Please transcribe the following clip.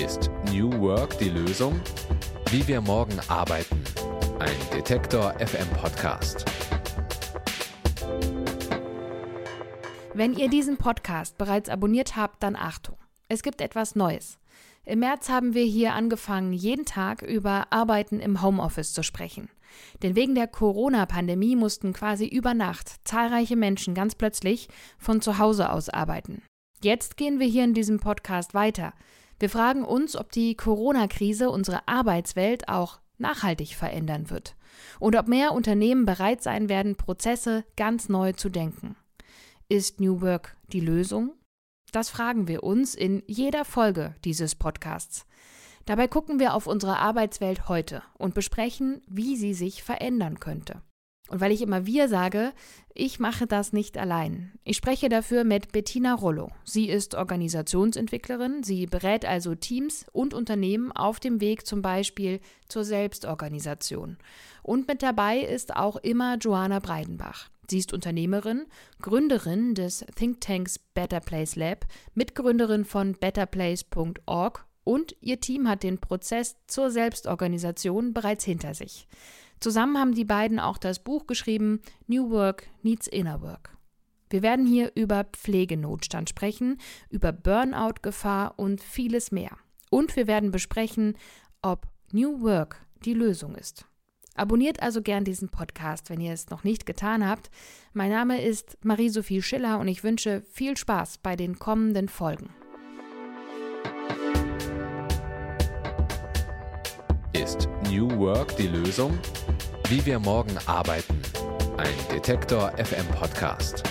Ist New Work die Lösung? Wie wir morgen arbeiten. Ein Detektor FM Podcast. Wenn ihr diesen Podcast bereits abonniert habt, dann Achtung. Es gibt etwas Neues. Im März haben wir hier angefangen, jeden Tag über Arbeiten im Homeoffice zu sprechen. Denn wegen der Corona-Pandemie mussten quasi über Nacht zahlreiche Menschen ganz plötzlich von zu Hause aus arbeiten. Jetzt gehen wir hier in diesem Podcast weiter. Wir fragen uns, ob die Corona-Krise unsere Arbeitswelt auch nachhaltig verändern wird und ob mehr Unternehmen bereit sein werden, Prozesse ganz neu zu denken. Ist New Work die Lösung? Das fragen wir uns in jeder Folge dieses Podcasts. Dabei gucken wir auf unsere Arbeitswelt heute und besprechen, wie sie sich verändern könnte. Und weil ich immer wir sage, ich mache das nicht allein. Ich spreche dafür mit Bettina Rollo. Sie ist Organisationsentwicklerin, sie berät also Teams und Unternehmen auf dem Weg zum Beispiel zur Selbstorganisation. Und mit dabei ist auch immer Joanna Breidenbach. Sie ist Unternehmerin, Gründerin des Thinktanks Better Place Lab, Mitgründerin von betterplace.org und ihr Team hat den Prozess zur Selbstorganisation bereits hinter sich. Zusammen haben die beiden auch das Buch geschrieben New Work Needs Inner Work. Wir werden hier über Pflegenotstand sprechen, über Burnout-Gefahr und vieles mehr. Und wir werden besprechen, ob New Work die Lösung ist. Abonniert also gern diesen Podcast, wenn ihr es noch nicht getan habt. Mein Name ist Marie-Sophie Schiller und ich wünsche viel Spaß bei den kommenden Folgen. Ist New Work die Lösung? Wie wir morgen arbeiten. Ein Detektor FM Podcast.